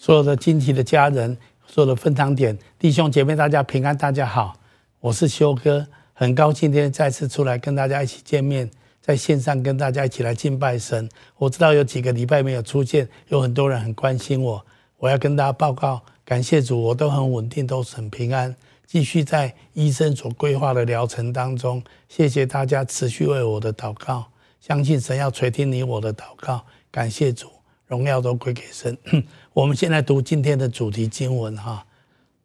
所有的金旗的家人，所有的分堂点弟兄姐妹，大家平安，大家好，我是修哥，很高兴今天再次出来跟大家一起见面，在线上跟大家一起来敬拜神。我知道有几个礼拜没有出现，有很多人很关心我，我要跟大家报告，感谢主，我都很稳定，都是很平安，继续在医生所规划的疗程当中。谢谢大家持续为我的祷告，相信神要垂听你我的祷告，感谢主。荣耀都归给神。我们现在读今天的主题经文哈。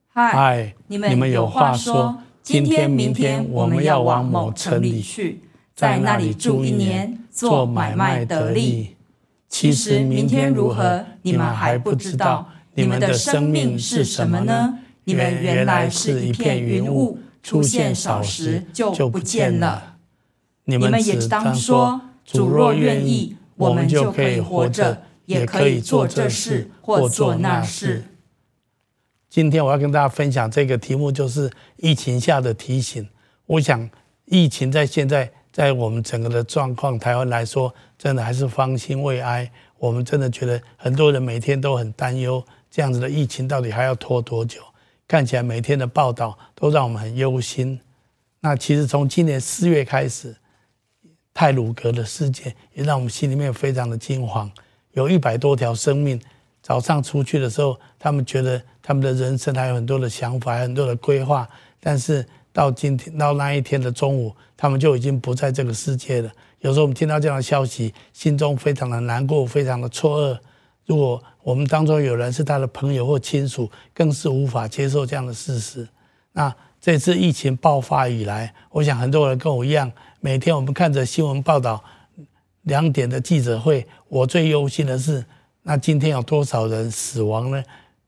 嗨，你们有话说。今天、明天我们要往某城里去，在那里住一年，做买卖得利。其实明天如何，你们还不知道。你们的生命是什么呢？你们原来是一片云雾，出现少时就不见了。你们也当说：主若愿意，我们就可以活着。也可以做这事或做那事。今天我要跟大家分享这个题目，就是疫情下的提醒。我想，疫情在现在在我们整个的状况，台湾来说，真的还是方兴未艾。我们真的觉得很多人每天都很担忧，这样子的疫情到底还要拖多久？看起来每天的报道都让我们很忧心。那其实从今年四月开始，泰鲁格的事件也让我们心里面非常的惊慌。有一百多条生命，早上出去的时候，他们觉得他们的人生还有很多的想法，很多的规划。但是到今天到那一天的中午，他们就已经不在这个世界了。有时候我们听到这样的消息，心中非常的难过，非常的错愕。如果我们当中有人是他的朋友或亲属，更是无法接受这样的事实。那这次疫情爆发以来，我想很多人跟我一样，每天我们看着新闻报道。两点的记者会，我最忧心的是，那今天有多少人死亡呢？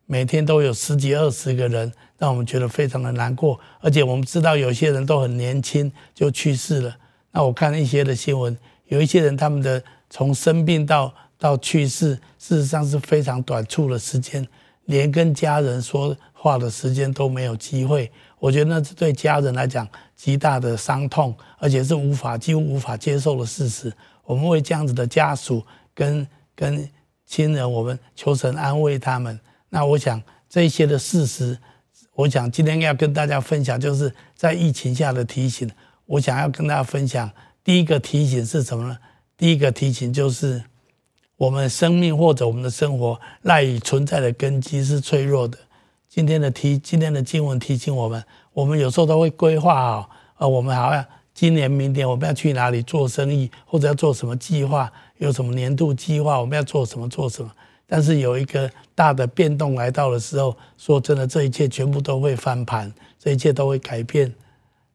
每天都有十几二十个人，让我们觉得非常的难过。而且我们知道有些人都很年轻就去世了。那我看一些的新闻，有一些人他们的从生病到到去世，事实上是非常短促的时间，连跟家人说话的时间都没有机会。我觉得那是对家人来讲极大的伤痛，而且是无法几乎无法接受的事实。我们为这样子的家属跟跟亲人，我们求神安慰他们。那我想这些的事实，我想今天要跟大家分享，就是在疫情下的提醒。我想要跟大家分享第一个提醒是什么呢？第一个提醒就是，我们生命或者我们的生活赖以存在的根基是脆弱的。今天的提今天的经文提醒我们，我们有时候都会规划好，呃，我们好像。今年、明年我们要去哪里做生意，或者要做什么计划？有什么年度计划？我们要做什么？做什么？但是有一个大的变动来到的时候，说真的，这一切全部都会翻盘，这一切都会改变。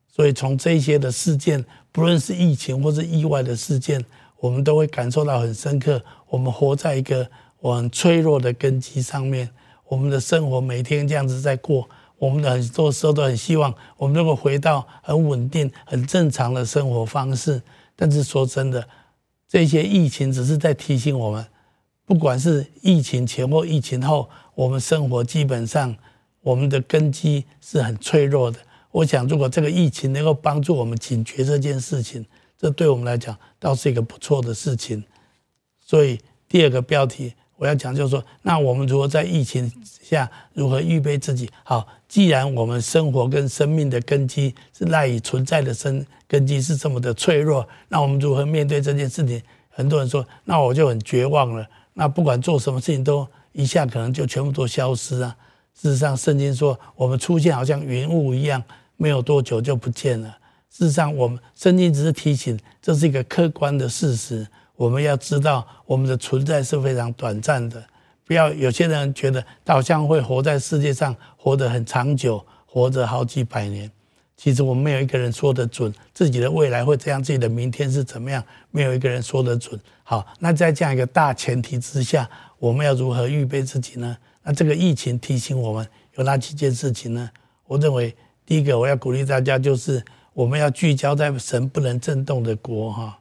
所以从这些的事件，不论是疫情或是意外的事件，我们都会感受到很深刻。我们活在一个很脆弱的根基上面，我们的生活每天这样子在过。我们的很多时候都很希望我们能够回到很稳定、很正常的生活方式。但是说真的，这些疫情只是在提醒我们，不管是疫情前或疫情后，我们生活基本上我们的根基是很脆弱的。我想，如果这个疫情能够帮助我们警觉这件事情，这对我们来讲倒是一个不错的事情。所以第二个标题。我要讲就是说，那我们如何在疫情下如何预备自己？好，既然我们生活跟生命的根基是赖以存在的生根基是这么的脆弱，那我们如何面对这件事情？很多人说，那我就很绝望了。那不管做什么事情，都一下可能就全部都消失啊。事实上，圣经说我们出现好像云雾一样，没有多久就不见了。事实上，我们圣经只是提醒，这是一个客观的事实。我们要知道，我们的存在是非常短暂的。不要有些人觉得他好像会活在世界上，活得很长久，活着好几百年。其实我们没有一个人说得准自己的未来会这样，自己的明天是怎么样，没有一个人说得准。好，那在这样一个大前提之下，我们要如何预备自己呢？那这个疫情提醒我们有哪几件事情呢？我认为第一个我要鼓励大家就是我们要聚焦在神不能震动的国哈。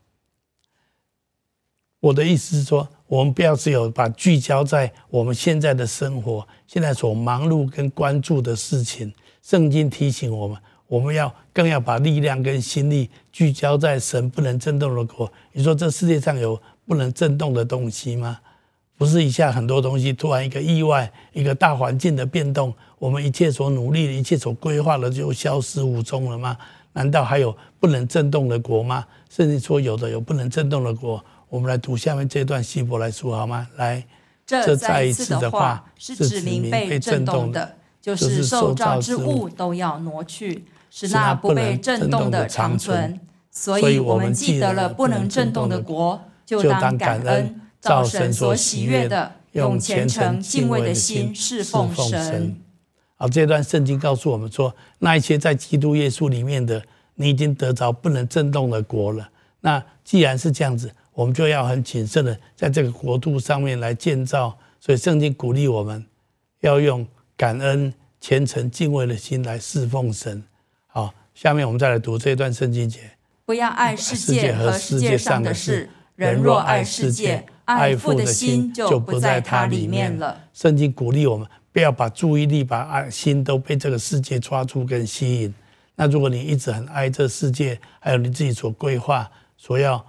我的意思是说，我们不要只有把聚焦在我们现在的生活，现在所忙碌跟关注的事情。圣经提醒我们，我们要更要把力量跟心力聚焦在神不能震动的国。你说这世界上有不能震动的东西吗？不是一下很多东西突然一个意外，一个大环境的变动，我们一切所努力一切所规划的就消失无踪了吗？难道还有不能震动的国吗？甚至说有的有不能震动的国，我们来读下面这段希伯来书好吗？来，这再一次的话是指明被震动的，就是受造之物都要挪去，使那不被震动的长存。所以我们记得了不能震动的国，就当感恩。造神所喜悦的，用虔诚敬畏的心侍奉神。好，这段圣经告诉我们说，那一些在基督耶稣里面的，你已经得着不能震动的国了。那既然是这样子，我们就要很谨慎的在这个国度上面来建造。所以圣经鼓励我们要用感恩、虔诚、敬畏的心来侍奉神。好，下面我们再来读这一段圣经节：不要爱世界和世界上的事。人若爱世界，爱父的心就不在它里面了。圣经鼓励我们不要把注意力、把爱心都被这个世界抓住跟吸引。那如果你一直很爱这世界，还有你自己所规划、所要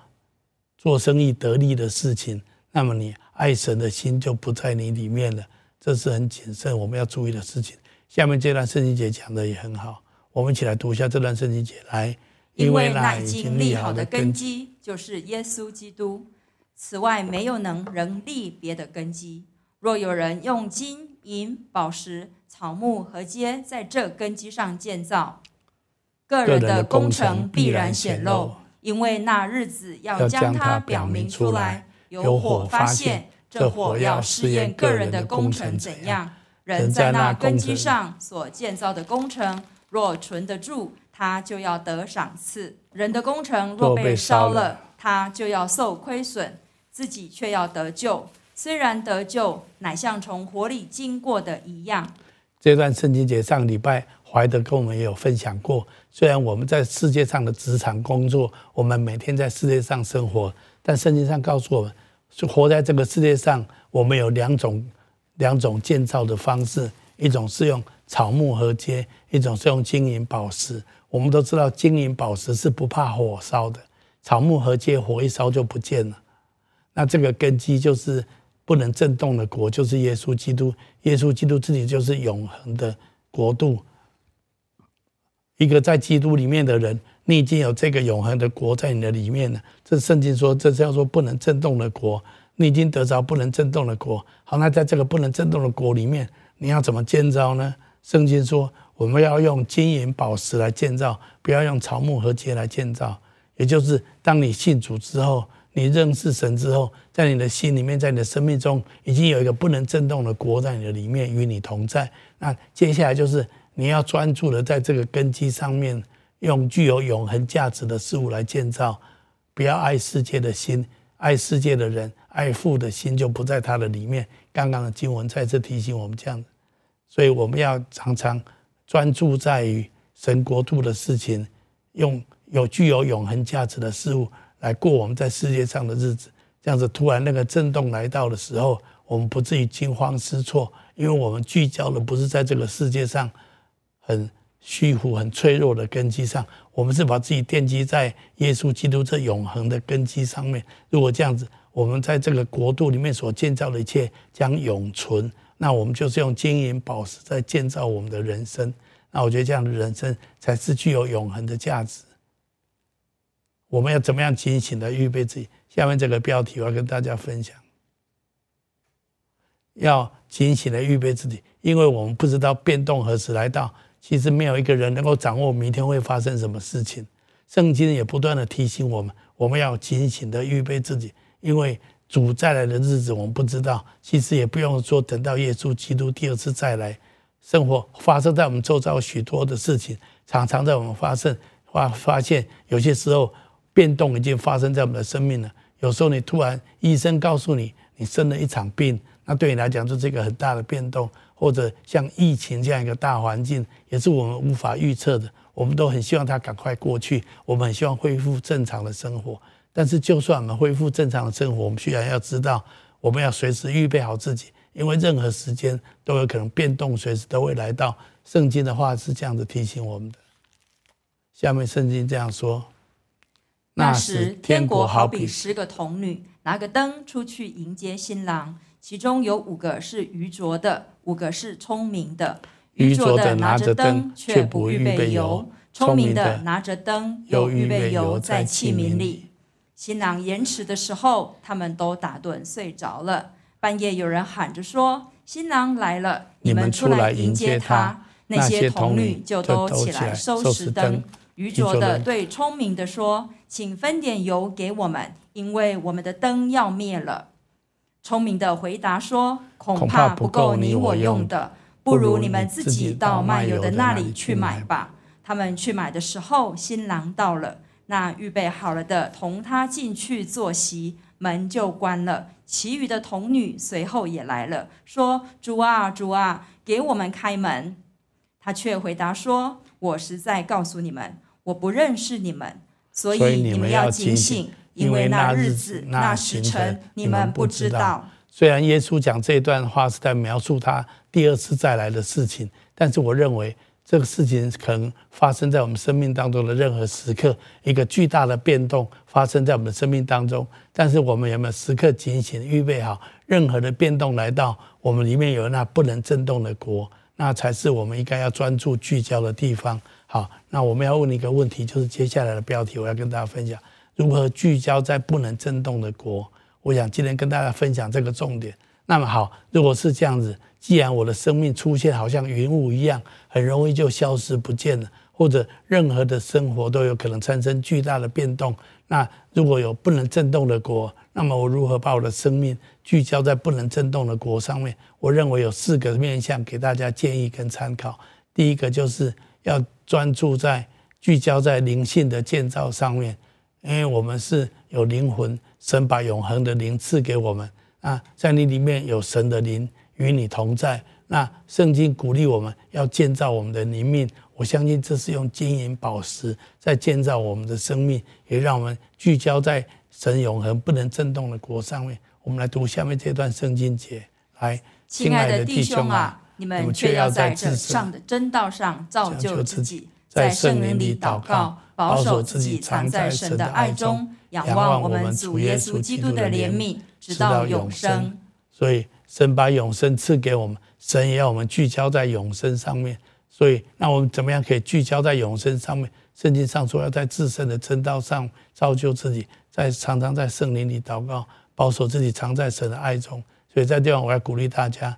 做生意得利的事情，那么你爱神的心就不在你里面了。这是很谨慎我们要注意的事情。下面这段圣经节讲的也很好，我们一起来读一下这段圣经节来。因为那已经立好的根基就是耶稣基督，此外没有能人立别的根基。若有人用金银宝石草木和秸在这根基上建造，个人的工程必然显露，因为那日子要将它表明出来，有火发现，这火要试验个人的工程怎样。人在那根基上所建造的工程，若存得住。他就要得赏赐。人的工程若被烧了，他就要受亏损，自己却要得救。虽然得救，乃像从火里经过的一样。这段圣经节上礼拜怀德跟我们也有分享过。虽然我们在世界上的职场工作，我们每天在世界上生活，但圣经上告诉我们，是活在这个世界上，我们有两种两种建造的方式，一种是用草木禾秸，一种是用金银宝石。我们都知道，金银宝石是不怕火烧的，草木禾秸火一烧就不见了。那这个根基就是不能震动的国，就是耶稣基督。耶稣基督自己就是永恒的国度。一个在基督里面的人，你已经有这个永恒的国在你的里面了。这圣经说，这叫做不能震动的国，你已经得着不能震动的国。好，那在这个不能震动的国里面，你要怎么建造呢？圣经说。我们要用金银宝石来建造，不要用草木和秸来建造。也就是，当你信主之后，你认识神之后，在你的心里面，在你的生命中，已经有一个不能震动的国在你的里面，与你同在。那接下来就是你要专注的在这个根基上面，用具有永恒价值的事物来建造。不要爱世界的心，爱世界的人，爱父的心就不在他的里面。刚刚的经文再次提醒我们这样，所以我们要常常。专注在于神国度的事情，用有具有永恒价值的事物来过我们在世界上的日子。这样子，突然那个震动来到的时候，我们不至于惊慌失措，因为我们聚焦的不是在这个世界上很虚浮、很脆弱的根基上，我们是把自己奠基在耶稣基督这永恒的根基上面。如果这样子，我们在这个国度里面所建造的一切将永存。那我们就是用金银宝石在建造我们的人生。那我觉得这样的人生才是具有永恒的价值。我们要怎么样警醒的预备自己？下面这个标题我要跟大家分享：要警醒的预备自己，因为我们不知道变动何时来到。其实没有一个人能够掌握明天会发生什么事情。圣经也不断的提醒我们，我们要警醒的预备自己，因为。主再来的日子，我们不知道。其实也不用说，等到耶稣基督第二次再来，生活发生在我们周遭许多的事情，常常在我们发生发发现，有些时候变动已经发生在我们的生命了。有时候你突然医生告诉你，你生了一场病，那对你来讲就是一个很大的变动，或者像疫情这样一个大环境，也是我们无法预测的。我们都很希望它赶快过去，我们很希望恢复正常的生活。但是，就算我们恢复正常的生活，我们需要要知道，我们要随时预备好自己，因为任何时间都有可能变动，随时都会来到。圣经的话是这样子提醒我们的。下面圣经这样说：那时天国好比十个童女拿个灯出去迎接新郎，其中有五个是愚拙的，五个是聪明的。愚拙的拿着灯却不预备油，聪明的拿着灯又预备油在器皿里。新郎延迟的时候，他们都打盹睡着了。半夜有人喊着说：“新郎来了，你们出来迎接他。”那些童女就都起来收拾灯。愚拙的对聪明的说：“请分点油给我们，因为我们的灯要灭了。”聪明的回答说：“恐怕不够你我用的，不如你们自己到卖油的那里去买吧。”他们去买的时候，新郎到了，那预备好了的同他进去坐席，门就关了。其余的童女随后也来了，说：“主啊，主啊，给我们开门。”他却回答说：“我实在告诉你们，我不认识你们，所以你们要警醒。”因为那日子、那时辰，你们不知道。虽然耶稣讲这段话是在描述他第二次再来的事情，但是我认为这个事情可能发生在我们生命当中的任何时刻，一个巨大的变动发生在我们的生命当中。但是我们有没有时刻警醒，预备好任何的变动来到我们里面有那不能震动的国，那才是我们应该要专注聚焦的地方。好，那我们要问你一个问题，就是接下来的标题，我要跟大家分享。如何聚焦在不能震动的国？我想今天跟大家分享这个重点。那么好，如果是这样子，既然我的生命出现好像云雾一样，很容易就消失不见了，或者任何的生活都有可能产生巨大的变动。那如果有不能震动的国，那么我如何把我的生命聚焦在不能震动的国上面？我认为有四个面向给大家建议跟参考。第一个就是要专注在聚焦在灵性的建造上面。因为我们是有灵魂，神把永恒的灵赐给我们啊，在你里面有神的灵与你同在。那圣经鼓励我们要建造我们的灵命，我相信这是用金银宝石在建造我们的生命，也让我们聚焦在神永恒不能震动的国上面。我们来读下面这段圣经节，来，亲爱的弟兄啊，你们却要在这上的真道上造就自己，在圣灵里祷告。保守自己藏在神的爱中，仰望我们主耶稣基督的怜悯，直到永生。所以，神把永生赐给我们，神也要我们聚焦在永生上面。所以，那我们怎么样可以聚焦在永生上面？圣经上说，要在自身的真道上造就自己，在常常在圣灵里祷告，保守自己藏在神的爱中。所以在这地方，我要鼓励大家，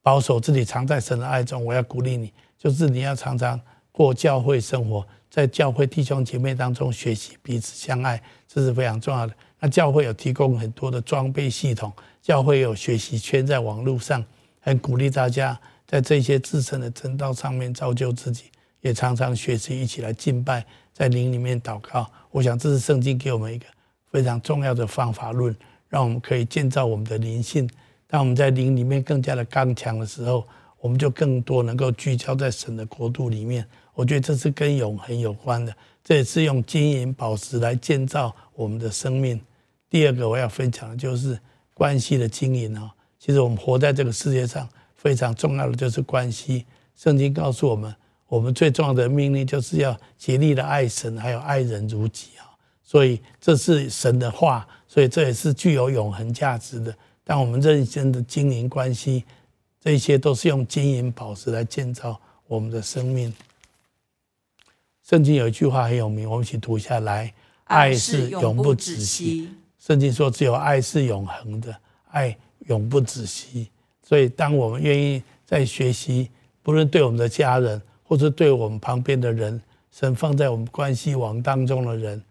保守自己藏在神的爱中。我要鼓励你，就是你要常常过教会生活。在教会弟兄姐妹当中学习彼此相爱，这是非常重要的。那教会有提供很多的装备系统，教会有学习圈在网络上，很鼓励大家在这些自身的真道上面造就自己，也常常学习一起来敬拜，在灵里面祷告。我想这是圣经给我们一个非常重要的方法论，让我们可以建造我们的灵性。当我们在灵里面更加的刚强的时候，我们就更多能够聚焦在神的国度里面。我觉得这是跟永恒有关的，这也是用金银宝石来建造我们的生命。第二个我要分享的就是关系的经营啊。其实我们活在这个世界上，非常重要的就是关系。圣经告诉我们，我们最重要的命令就是要竭力的爱神，还有爱人如己啊。所以这是神的话，所以这也是具有永恒价值的。当我们认真的经营关系，这些都是用金银宝石来建造我们的生命。圣经有一句话很有名，我们一起读下来：爱是永不止息。圣经说，只有爱是永恒的，爱永不止息。所以，当我们愿意在学习，不论对我们的家人，或是对我们旁边的人，神放在我们关系网当中的人，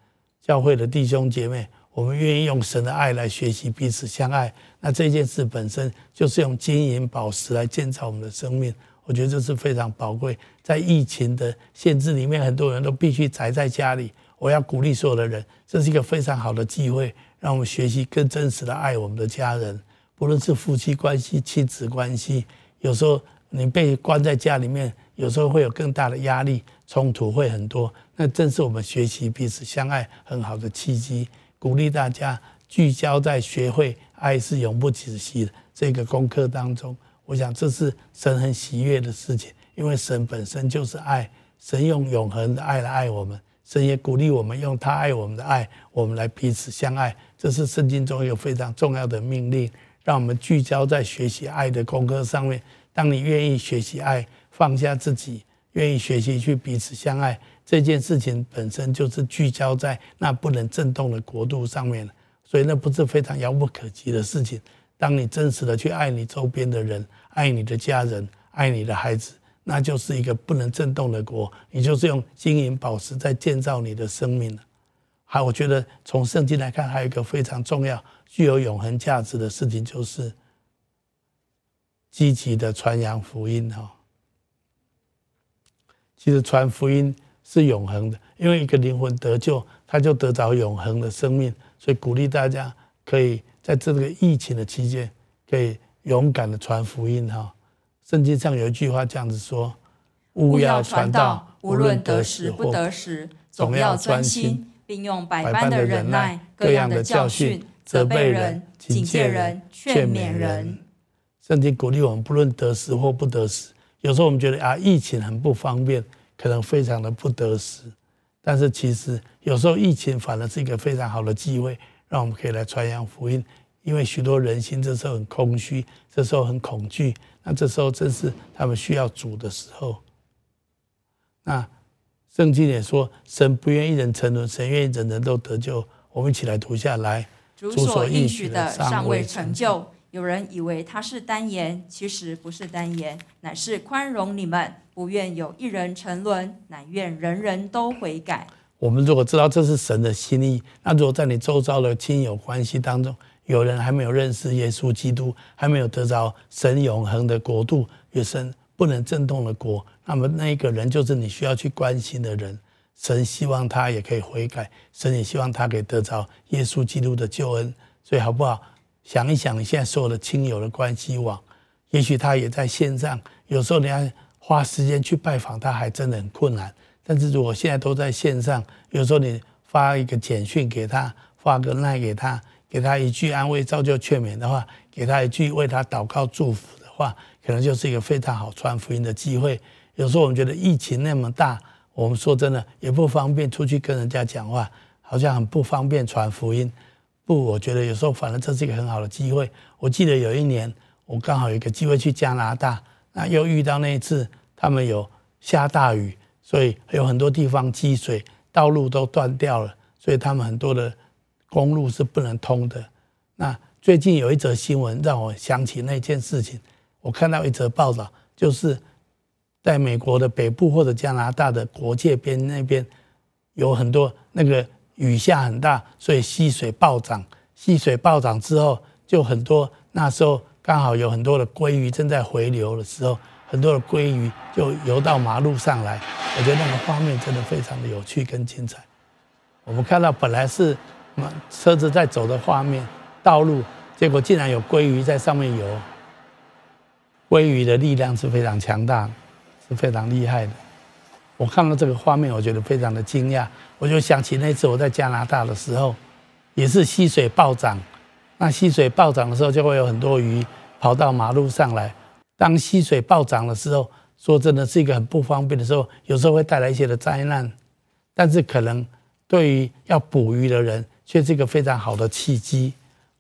教会的弟兄姐妹，我们愿意用神的爱来学习彼此相爱。那这件事本身就是用金银宝石来建造我们的生命。我觉得这是非常宝贵。在疫情的限制里面，很多人都必须宅在家里。我要鼓励所有的人，这是一个非常好的机会，让我们学习更真实的爱我们的家人，不论是夫妻关系、亲子关系。有时候你被关在家里面，有时候会有更大的压力，冲突会很多。那正是我们学习彼此相爱很好的契机。鼓励大家聚焦在学会爱是永不止息的这个功课当中。我想这是神很喜悦的事情，因为神本身就是爱，神用永恒的爱来爱我们，神也鼓励我们用他爱我们的爱，我们来彼此相爱。这是圣经中一个非常重要的命令，让我们聚焦在学习爱的功课上面。当你愿意学习爱，放下自己，愿意学习去彼此相爱，这件事情本身就是聚焦在那不能震动的国度上面，所以那不是非常遥不可及的事情。当你真实的去爱你周边的人，爱你的家人，爱你的孩子，那就是一个不能震动的国。你就是用金银宝石在建造你的生命了。还，我觉得从圣经来看，还有一个非常重要、具有永恒价值的事情，就是积极的传扬福音哈。其实传福音是永恒的，因为一个灵魂得救，他就得着永恒的生命。所以鼓励大家可以在这个疫情的期间，可以勇敢的传福音哈。圣经上有一句话这样子说：“勿要传道，无论得时不得时，总要专心。”并用百般的忍耐，各样的教训，责备人、警戒人、劝勉人。圣经鼓励我们，不论得时或不得时。有时候我们觉得啊，疫情很不方便，可能非常的不得时。但是其实有时候疫情反而是一个非常好的机会，让我们可以来传扬福音。因为许多人心这时候很空虚，这时候很恐惧，那这时候正是他们需要主的时候。那。圣经也说，神不愿意人沉沦，神愿意人人都得救。我们一起来读下来。主所应许的尚未成就，有人以为他是单言，其实不是单言，乃是宽容你们，不愿有一人沉沦，乃愿人人都悔改。我们如果知道这是神的心意，那如果在你周遭的亲友关系当中，有人还没有认识耶稣基督，还没有得着神永恒的国度，有神。不能震动的国，那么那一个人就是你需要去关心的人。神希望他也可以悔改，神也希望他可以得着耶稣基督的救恩。所以好不好？想一想你现在所有的亲友的关系网，也许他也在线上。有时候你要花时间去拜访他，还真的很困难。但是如果现在都在线上，有时候你发一个简讯给他，发个赖给他，给他一句安慰、造就、劝勉的话，给他一句为他祷告、祝福的话。可能就是一个非常好传福音的机会。有时候我们觉得疫情那么大，我们说真的也不方便出去跟人家讲话，好像很不方便传福音。不，我觉得有时候反正这是一个很好的机会。我记得有一年，我刚好有一个机会去加拿大，那又遇到那一次他们有下大雨，所以有很多地方积水，道路都断掉了，所以他们很多的公路是不能通的。那最近有一则新闻让我想起那件事情。我看到一则报道，就是在美国的北部或者加拿大的国界边那边，有很多那个雨下很大，所以溪水暴涨。溪水暴涨之后，就很多那时候刚好有很多的鲑鱼正在回流的时候，很多的鲑鱼就游到马路上来。我觉得那个画面真的非常的有趣跟精彩。我们看到本来是车子在走的画面，道路，结果竟然有鲑鱼在上面游。鲑鱼的力量是非常强大，是非常厉害的。我看到这个画面，我觉得非常的惊讶。我就想起那次我在加拿大的时候，也是溪水暴涨。那溪水暴涨的时候，就会有很多鱼跑到马路上来。当溪水暴涨的时候，说真的是一个很不方便的时候，有时候会带来一些的灾难。但是可能对于要捕鱼的人，却是一个非常好的契机。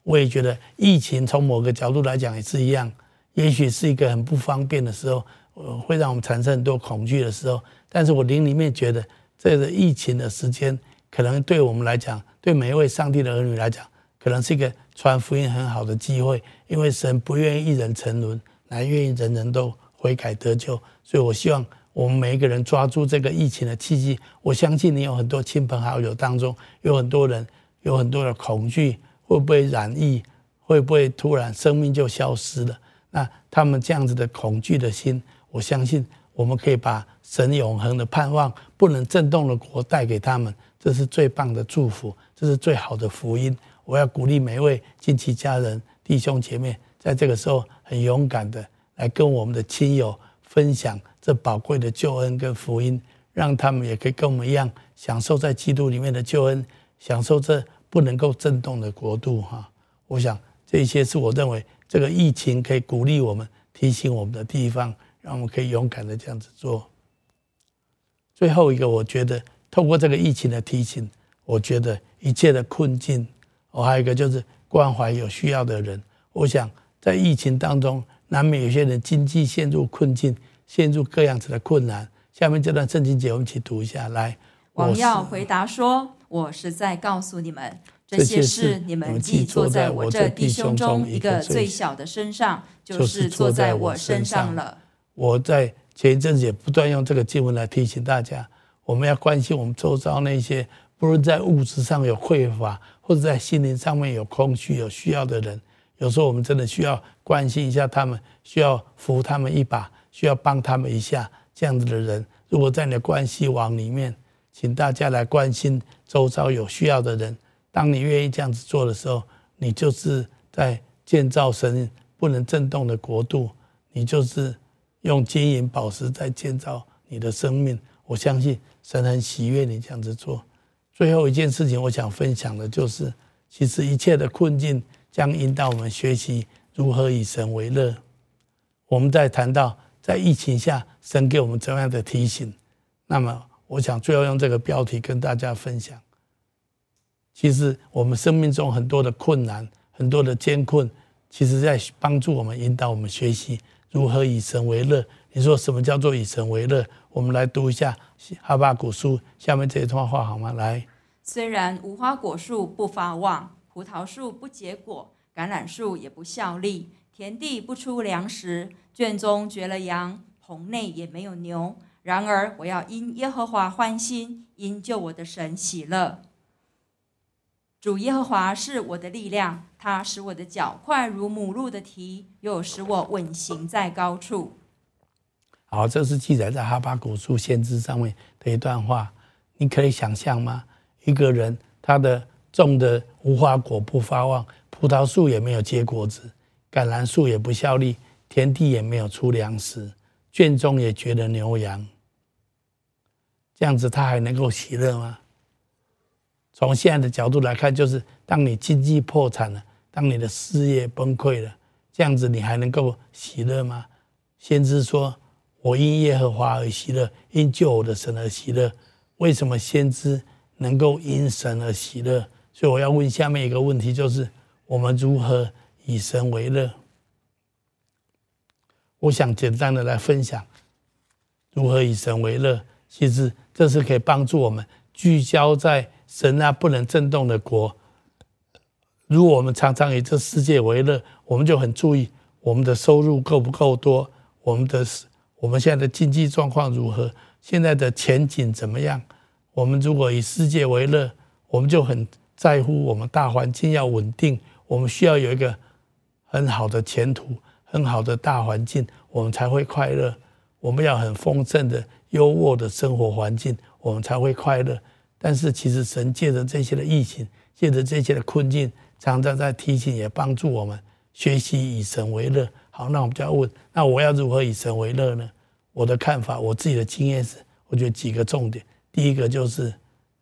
我也觉得疫情从某个角度来讲也是一样。也许是一个很不方便的时候，呃，会让我们产生很多恐惧的时候。但是我灵里面觉得，这个疫情的时间，可能对我们来讲，对每一位上帝的儿女来讲，可能是一个传福音很好的机会。因为神不愿意一人沉沦，乃愿意人人都悔改得救。所以我希望我们每一个人抓住这个疫情的契机。我相信你有很多亲朋好友当中，有很多人有很多的恐惧，会不会染疫？会不会突然生命就消失了？那他们这样子的恐惧的心，我相信我们可以把神永恒的盼望、不能震动的国带给他们，这是最棒的祝福，这是最好的福音。我要鼓励每一位亲戚家人、弟兄姐妹，在这个时候很勇敢的来跟我们的亲友分享这宝贵的救恩跟福音，让他们也可以跟我们一样享受在基督里面的救恩，享受这不能够震动的国度。哈，我想这些是我认为。这个疫情可以鼓励我们、提醒我们的地方，让我们可以勇敢的这样子做。最后一个，我觉得透过这个疫情的提醒，我觉得一切的困境，我还有一个就是关怀有需要的人。我想在疫情当中，难免有些人经济陷入困境，陷入各样子的困难。下面这段圣经节，我们一起读一下。来，王要回答说：“我实在告诉你们，这些事你们既做在我这弟兄中一个最小的身上，就是坐在我身上了。”我在前一阵子也不断用这个经文来提醒大家，我们要关心我们周遭那些不论在物质上有匮乏，或者在心灵上面有空虚、有需要的人。有时候我们真的需要关心一下他们，需要扶他们一把，需要帮他们一下。这样子的人，如果在你的关系网里面，请大家来关心周遭有需要的人。当你愿意这样子做的时候，你就是在建造神不能震动的国度，你就是用金银宝石在建造你的生命。我相信神很喜悦你这样子做。最后一件事情，我想分享的就是，其实一切的困境将引导我们学习如何以神为乐。我们在谈到。在疫情下，神给我们怎样的提醒？那么，我想最后用这个标题跟大家分享。其实，我们生命中很多的困难、很多的艰困，其实在帮助我们、引导我们学习如何以神为乐。你说什么叫做以神为乐？我们来读一下哈巴谷书下面这一段话好吗？来，虽然无花果树不发旺，葡萄树不结果，橄榄树也不效力。田地不出粮食，圈中绝了羊，棚内也没有牛。然而我要因耶和华欢心，因救我的神喜乐。主耶和华是我的力量，他使我的脚快如母鹿的蹄，又使我稳行在高处。好，这是记载在哈巴谷书先知上面的一段话。你可以想象吗？一个人他的种的无花果不发旺，葡萄树也没有结果子。橄榄树也不效力，田地也没有出粮食，圈中也觉得牛羊。这样子他还能够喜乐吗？从现在的角度来看，就是当你经济破产了，当你的事业崩溃了，这样子你还能够喜乐吗？先知说：“我因耶和华而喜乐，因救我的神而喜乐。”为什么先知能够因神而喜乐？所以我要问下面一个问题，就是我们如何？以神为乐，我想简单的来分享如何以神为乐。其实这是可以帮助我们聚焦在神那不能震动的国。如果我们常常以这世界为乐，我们就很注意我们的收入够不够多，我们的我们现在的经济状况如何，现在的前景怎么样。我们如果以世界为乐，我们就很在乎我们大环境要稳定，我们需要有一个。很好的前途，很好的大环境，我们才会快乐。我们要很丰盛的、优渥的生活环境，我们才会快乐。但是，其实神借着这些的疫情，借着这些的困境，常常在提醒，也帮助我们学习以神为乐。好，那我们就要问：那我要如何以神为乐呢？我的看法，我自己的经验是，我觉得几个重点。第一个就是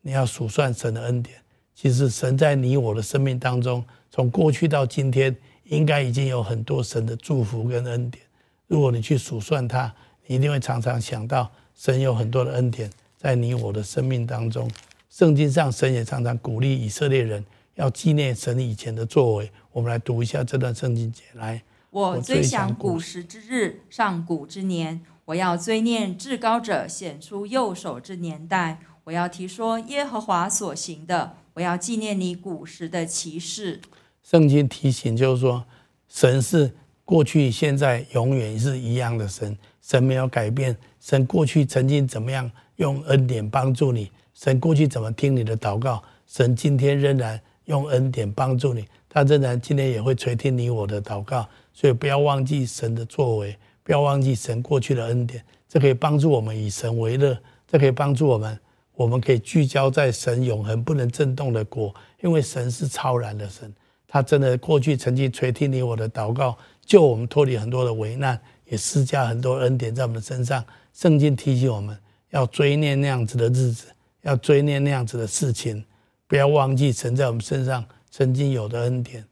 你要数算神的恩典。其实，神在你我的生命当中，从过去到今天。应该已经有很多神的祝福跟恩典。如果你去数算它，你一定会常常想到神有很多的恩典在你我的生命当中。圣经上，神也常常鼓励以色列人要纪念神以前的作为。我们来读一下这段圣经节来。我追想古时之日，上古之年，我要追念至高者显出右手之年代。我要提说耶和华所行的，我要纪念你古时的奇事。圣经提醒就是说，神是过去、现在、永远是一样的神，神没有改变。神过去曾经怎么样用恩典帮助你，神过去怎么听你的祷告，神今天仍然用恩典帮助你，他仍然今天也会垂听你我的祷告。所以不要忘记神的作为，不要忘记神过去的恩典，这可以帮助我们以神为乐，这可以帮助我们，我们可以聚焦在神永恒不能震动的国，因为神是超然的神。他真的过去曾经垂听你我的祷告，救我们脱离很多的危难，也施加很多恩典在我们的身上。圣经提醒我们要追念那样子的日子，要追念那样子的事情，不要忘记神在我们身上曾经有的恩典。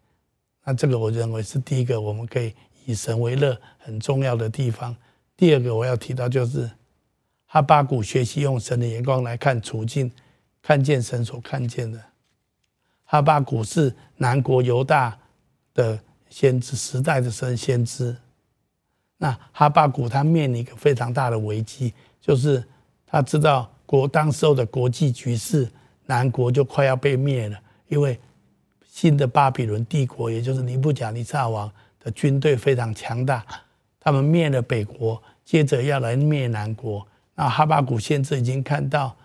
那这个我认为是第一个，我们可以以神为乐很重要的地方。第二个我要提到就是哈巴谷学习用神的眼光来看处境，看见神所看见的。哈巴谷是南国犹大的先知时代的神先知。那哈巴谷他面临一个非常大的危机，就是他知道国当时候的国际局势，南国就快要被灭了，因为新的巴比伦帝国，也就是尼布甲尼撒王的军队非常强大，他们灭了北国，接着要来灭南国。那哈巴谷先知已经看到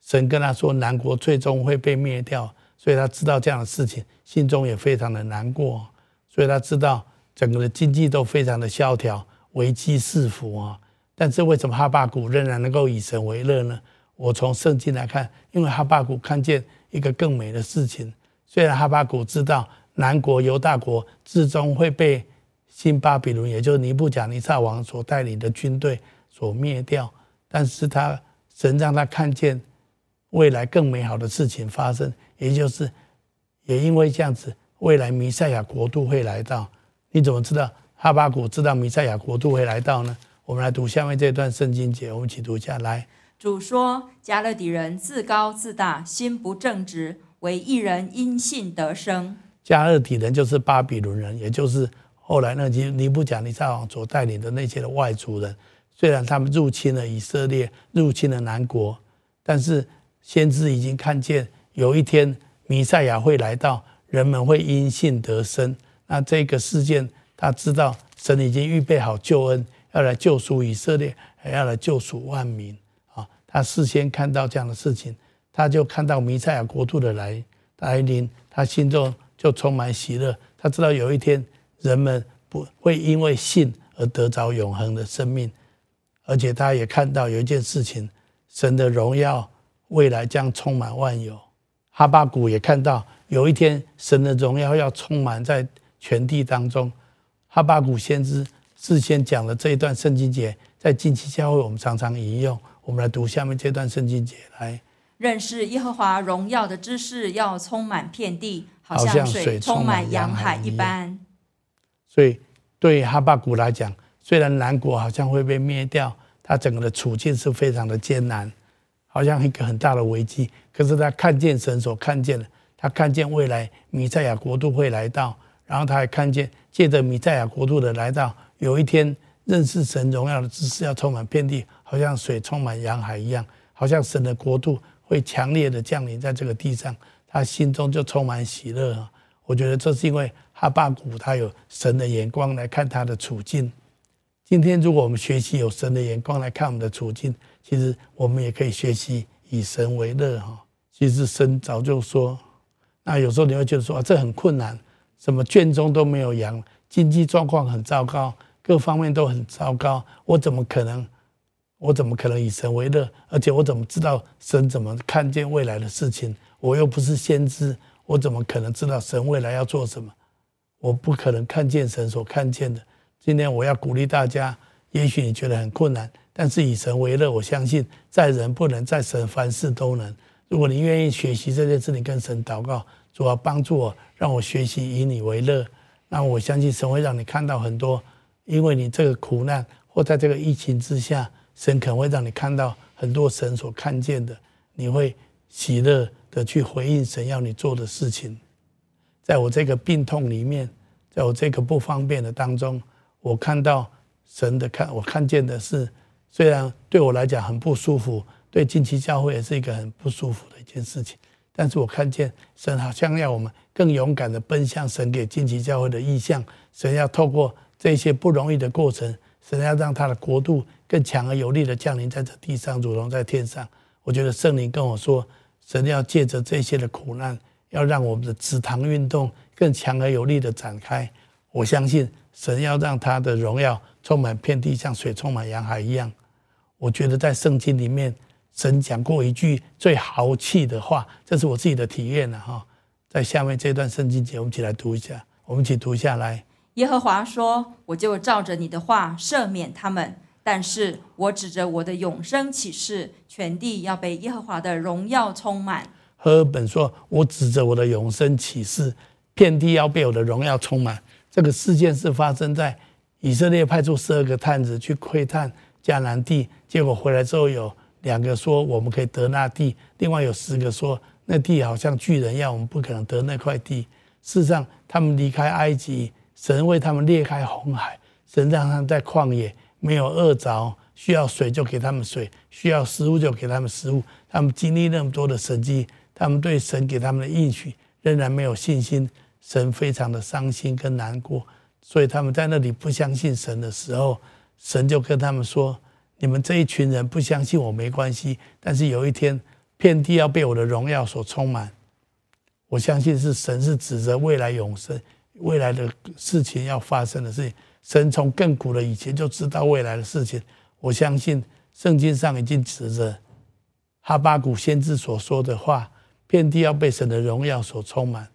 神跟他说，南国最终会被灭掉，所以他知道这样的事情，心中也非常的难过，所以他知道。整个的经济都非常的萧条，危机四伏啊！但是为什么哈巴谷仍然能够以神为乐呢？我从圣经来看，因为哈巴谷看见一个更美的事情。虽然哈巴谷知道南国犹大国最终会被新巴比伦，也就是尼布甲尼撒王所带领的军队所灭掉，但是他神让他看见未来更美好的事情发生，也就是也因为这样子，未来弥赛亚国度会来到。你怎么知道哈巴谷知道弥赛亚国度会来到呢？我们来读下面这段圣经节，我们一起读下来。主说：“加勒底人自高自大，心不正直，惟一人因信得生。”加勒底人就是巴比伦人，也就是后来那些尼布甲尼撒王所带领的那些的外族人。虽然他们入侵了以色列，入侵了南国，但是先知已经看见有一天弥赛亚会来到，人们会因信得生。那这个事件，他知道神已经预备好救恩，要来救赎以色列，还要来救赎万民啊！他事先看到这样的事情，他就看到弥赛亚国度的来来临，他心中就充满喜乐。他知道有一天人们不会因为信而得着永恒的生命，而且他也看到有一件事情，神的荣耀未来将充满万有。哈巴谷也看到有一天神的荣耀要充满在。全地当中，哈巴谷先知事先讲了这一段圣经节，在近期教会我们常常引用。我们来读下面这段圣经节，来认识耶和华荣耀的知识要充满遍地，好像水充满洋海一般。所以对哈巴谷来讲，虽然南国好像会被灭掉，他整个的处境是非常的艰难，好像一个很大的危机。可是他看见神所看见的，他看见未来弥赛亚国度会来到。然后他还看见，借着弥赛亚国度的来到，有一天认识神荣耀的知识要充满遍地，好像水充满洋海一样，好像神的国度会强烈的降临在这个地上，他心中就充满喜乐。我觉得这是因为哈巴谷他有神的眼光来看他的处境。今天如果我们学习有神的眼光来看我们的处境，其实我们也可以学习以神为乐哈。其实神早就说，那有时候你会觉得说，这很困难。什么圈中都没有羊，经济状况很糟糕，各方面都很糟糕，我怎么可能？我怎么可能以神为乐？而且我怎么知道神怎么看见未来的事情？我又不是先知，我怎么可能知道神未来要做什么？我不可能看见神所看见的。今天我要鼓励大家，也许你觉得很困难，但是以神为乐，我相信在人不能，在神凡事都能。如果你愿意学习这件事，你跟神祷告。主要帮助我，让我学习以你为乐。那我相信神会让你看到很多，因为你这个苦难或在这个疫情之下，神可能会让你看到很多神所看见的。你会喜乐的去回应神要你做的事情。在我这个病痛里面，在我这个不方便的当中，我看到神的看，我看见的是，虽然对我来讲很不舒服，对近期教会也是一个很不舒服的一件事情。但是我看见神好像要我们更勇敢的奔向神给近期教会的意向。神要透过这些不容易的过程，神要让他的国度更强而有力的降临在这地上，如同在天上。我觉得圣灵跟我说，神要借着这些的苦难，要让我们的止堂运动更强而有力的展开。我相信神要让他的荣耀充满遍地，像水充满洋海一样。我觉得在圣经里面。神讲过一句最豪气的话，这是我自己的体验了哈。在下面这段圣经节，我们一起来读一下，我们一起读下来。耶和华说：“我就照着你的话赦免他们，但是我指着我的永生起誓，全地要被耶和华的荣耀充满。”和合本说：“我指着我的永生起誓，遍地要被我的荣耀充满。”这个事件是发生在以色列派出十二个探子去窥探迦南地，结果回来之后有。两个说我们可以得那地，另外有十个说那地好像巨人一样我们不可能得那块地。事实上，他们离开埃及神为他们裂开红海，神让他们在旷野没有饿着，需要水就给他们水，需要食物就给他们食物。他们经历那么多的神迹，他们对神给他们的应许仍然没有信心，神非常的伤心跟难过。所以他们在那里不相信神的时候，神就跟他们说：“你们这一群人不相信我没关系，但是有一天，遍地要被我的荣耀所充满。我相信是神是指着未来永生、未来的事情要发生的事情。神从亘古的以前就知道未来的事情。我相信圣经上已经指着哈巴谷先知所说的话，遍地要被神的荣耀所充满。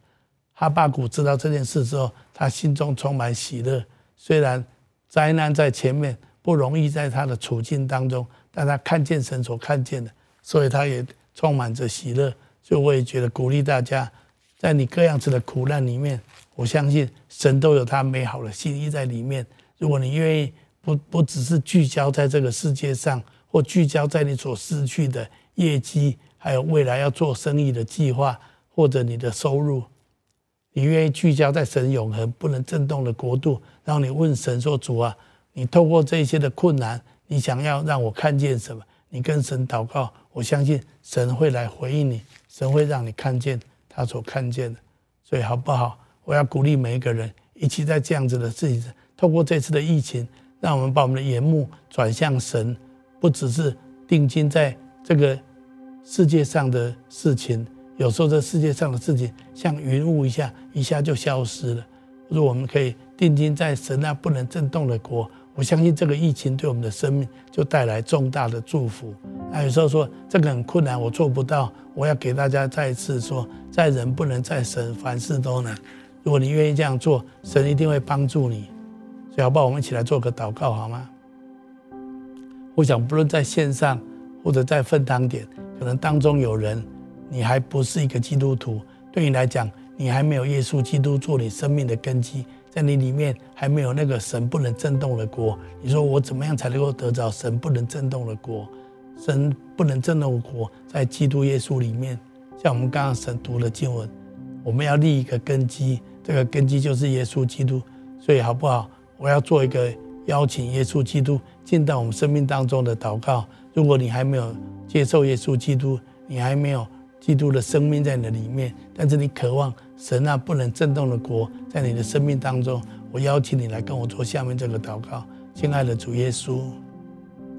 哈巴谷知道这件事之后。”他心中充满喜乐，虽然灾难在前面，不容易在他的处境当中，但他看见神所看见的，所以他也充满着喜乐。所以我也觉得鼓励大家，在你各样子的苦难里面，我相信神都有他美好的心意在里面。如果你愿意不不只是聚焦在这个世界上，或聚焦在你所失去的业绩，还有未来要做生意的计划，或者你的收入。你愿意聚焦在神永恒不能震动的国度，然后你问神说：“主啊，你透过这些的困难，你想要让我看见什么？”你跟神祷告，我相信神会来回应你，神会让你看见他所看见的。所以好不好？我要鼓励每一个人一起在这样子的事情，透过这次的疫情，让我们把我们的眼目转向神，不只是定睛在这个世界上的事情。有时候，这世界上的事情像云雾一下，一下就消失了。如果我们可以定睛在神那不能震动的国，我相信这个疫情对我们的生命就带来重大的祝福。那有时候说这个很困难，我做不到。我要给大家再一次说，在人不能，在神凡事都能。如果你愿意这样做，神一定会帮助你。所以，好不好？我们一起来做个祷告，好吗？我想，不论在线上或者在分堂点，可能当中有人。你还不是一个基督徒，对你来讲，你还没有耶稣基督做你生命的根基，在你里面还没有那个神不能震动的国。你说我怎么样才能够得着神不能震动的国？神不能震动的国在基督耶稣里面。像我们刚刚神读的经文，我们要立一个根基，这个根基就是耶稣基督。所以好不好？我要做一个邀请耶稣基督进到我们生命当中的祷告。如果你还没有接受耶稣基督，你还没有。基督的生命在你的里面，但是你渴望神啊不能震动的国在你的生命当中。我邀请你来跟我做下面这个祷告，亲爱的主耶稣。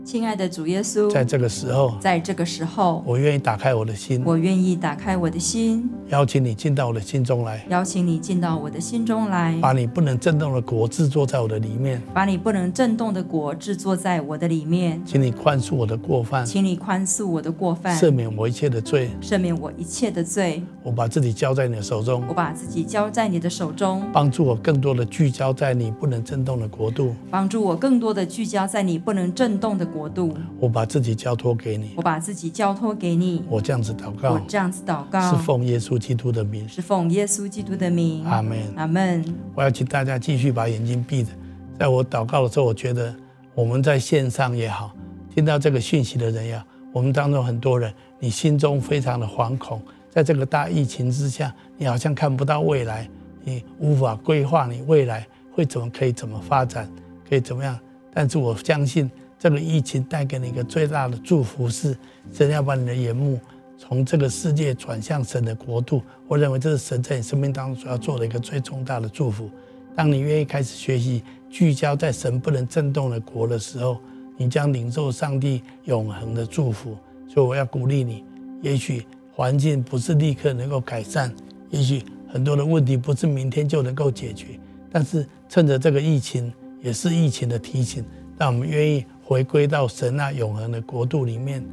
亲爱的主耶稣，在这个时候，在这个时候，我愿意打开我的心，我愿意打开我的心，邀请你进到我的心中来，邀请你进到我的心中来，把你不能震动的国制作在我的里面，把你不能震动的国制作在我的里面，请你宽恕我的过犯，请你宽恕我的过犯，赦免我一切的罪，赦免我一切的罪，我把自己交在你的手中，我把自己交在你的手中，帮助我更多的聚焦在你不能震动的国度，帮助我更多的聚焦在你不能震动的国度，我。把自己交托给你，我把自己交托给你。我这样子祷告，我这样子祷告，是奉耶稣基督的名，是奉耶稣基督的名。阿门，阿门。我要请大家继续把眼睛闭着，在我祷告的时候，我觉得我们在线上也好，听到这个讯息的人也好，我们当中很多人，你心中非常的惶恐，在这个大疫情之下，你好像看不到未来，你无法规划你未来会怎么可以怎么发展，可以怎么样。但是我相信。这个疫情带给你一个最大的祝福是，神要把你的眼目从这个世界转向神的国度。我认为这是神在你生命当中所要做的一个最重大的祝福。当你愿意开始学习聚焦在神不能震动的国的时候，你将领受上帝永恒的祝福。所以我要鼓励你，也许环境不是立刻能够改善，也许很多的问题不是明天就能够解决，但是趁着这个疫情，也是疫情的提醒，让我们愿意。回归到神那永恒的国度里面，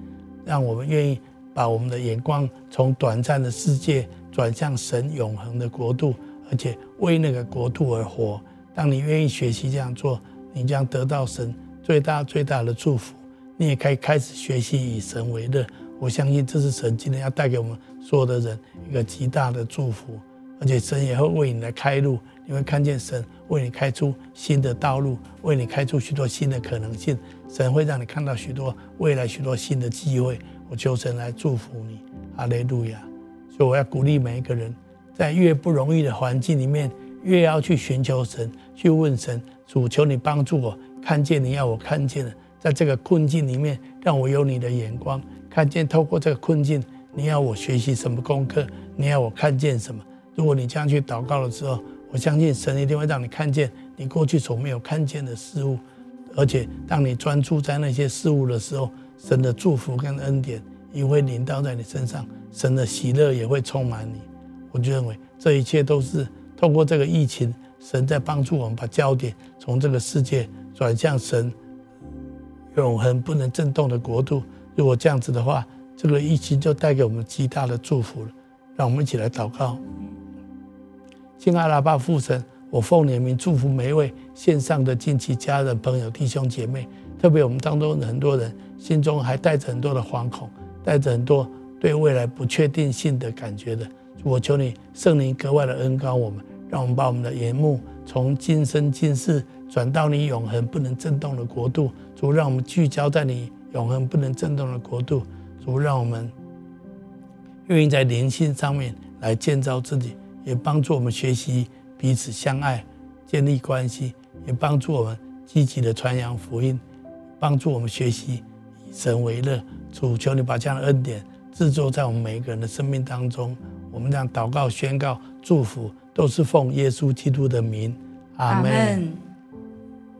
让我们愿意把我们的眼光从短暂的世界转向神永恒的国度，而且为那个国度而活。当你愿意学习这样做，你将得到神最大最大的祝福。你也可以开始学习以神为乐。我相信这是神今天要带给我们所有的人一个极大的祝福，而且神也会为你来开路。你会看见神为你开出新的道路，为你开出许多新的可能性。神会让你看到许多未来许多新的机会。我求神来祝福你，阿雷路亚！所以我要鼓励每一个人，在越不容易的环境里面，越要去寻求神，去问神，主求你帮助我看见你要我看见的，在这个困境里面，让我有你的眼光，看见透过这个困境，你要我学习什么功课，你要我看见什么。如果你这样去祷告的时候，我相信神一定会让你看见你过去所没有看见的事物，而且当你专注在那些事物的时候，神的祝福跟恩典也会临到在你身上，神的喜乐也会充满你。我就认为这一切都是透过这个疫情，神在帮助我们把焦点从这个世界转向神永恒不能震动的国度。如果这样子的话，这个疫情就带给我们极大的祝福了。让我们一起来祷告。亲爱的父神，我奉你名祝福每一位线上的近期、家人、朋友、弟兄姐妹，特别我们当中很多人心中还带着很多的惶恐，带着很多对未来不确定性的感觉的。我求你圣灵格外的恩膏我们，让我们把我们的眼目从今生今世转到你永恒不能震动的国度。主，让我们聚焦在你永恒不能震动的国度。主，让我们愿意在灵性上面来建造自己。也帮助我们学习彼此相爱，建立关系；也帮助我们积极的传扬福音，帮助我们学习以神为乐。主，求你把这样的恩典制作在我们每一个人的生命当中。我们这样祷告、宣告、祝福，都是奉耶稣基督的名。阿门。